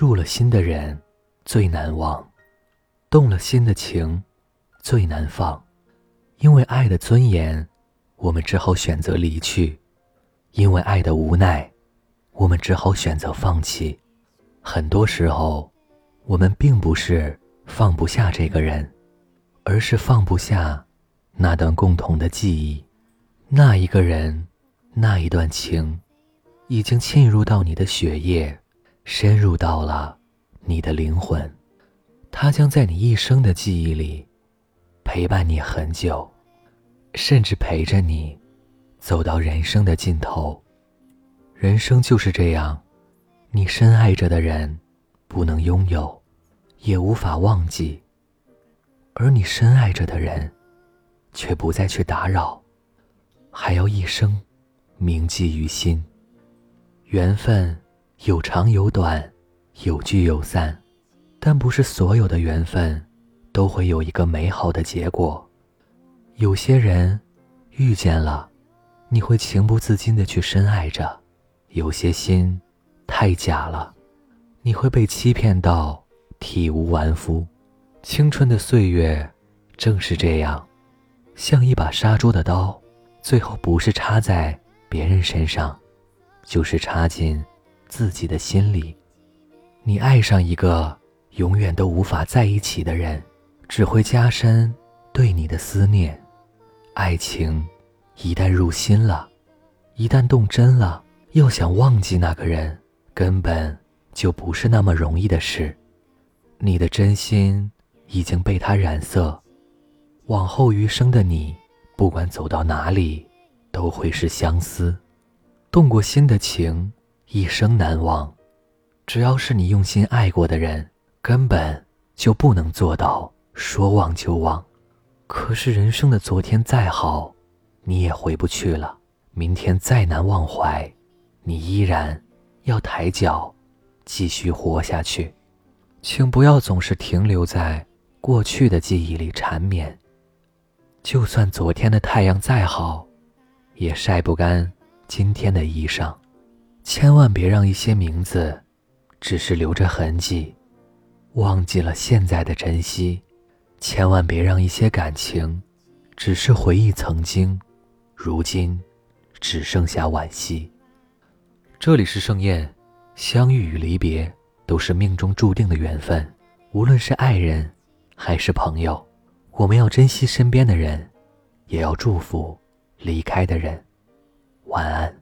入了心的人最难忘，动了心的情最难放。因为爱的尊严，我们只好选择离去；因为爱的无奈，我们只好选择放弃。很多时候，我们并不是放不下这个人，而是放不下那段共同的记忆。那一个人，那一段情，已经沁入到你的血液，深入到了你的灵魂。他将在你一生的记忆里陪伴你很久，甚至陪着你走到人生的尽头。人生就是这样。你深爱着的人，不能拥有，也无法忘记；而你深爱着的人，却不再去打扰，还要一生铭记于心。缘分有长有短，有聚有散，但不是所有的缘分都会有一个美好的结果。有些人遇见了，你会情不自禁的去深爱着；有些心。太假了，你会被欺骗到体无完肤。青春的岁月正是这样，像一把杀猪的刀，最后不是插在别人身上，就是插进自己的心里。你爱上一个永远都无法在一起的人，只会加深对你的思念。爱情一旦入心了，一旦动真了，要想忘记那个人。根本就不是那么容易的事，你的真心已经被他染色，往后余生的你，不管走到哪里，都会是相思。动过心的情，一生难忘。只要是你用心爱过的人，根本就不能做到说忘就忘。可是人生的昨天再好，你也回不去了；明天再难忘怀，你依然。要抬脚，继续活下去，请不要总是停留在过去的记忆里缠绵。就算昨天的太阳再好，也晒不干今天的衣裳。千万别让一些名字，只是留着痕迹，忘记了现在的珍惜。千万别让一些感情，只是回忆曾经，如今只剩下惋惜。这里是盛宴，相遇与离别都是命中注定的缘分。无论是爱人，还是朋友，我们要珍惜身边的人，也要祝福离开的人。晚安。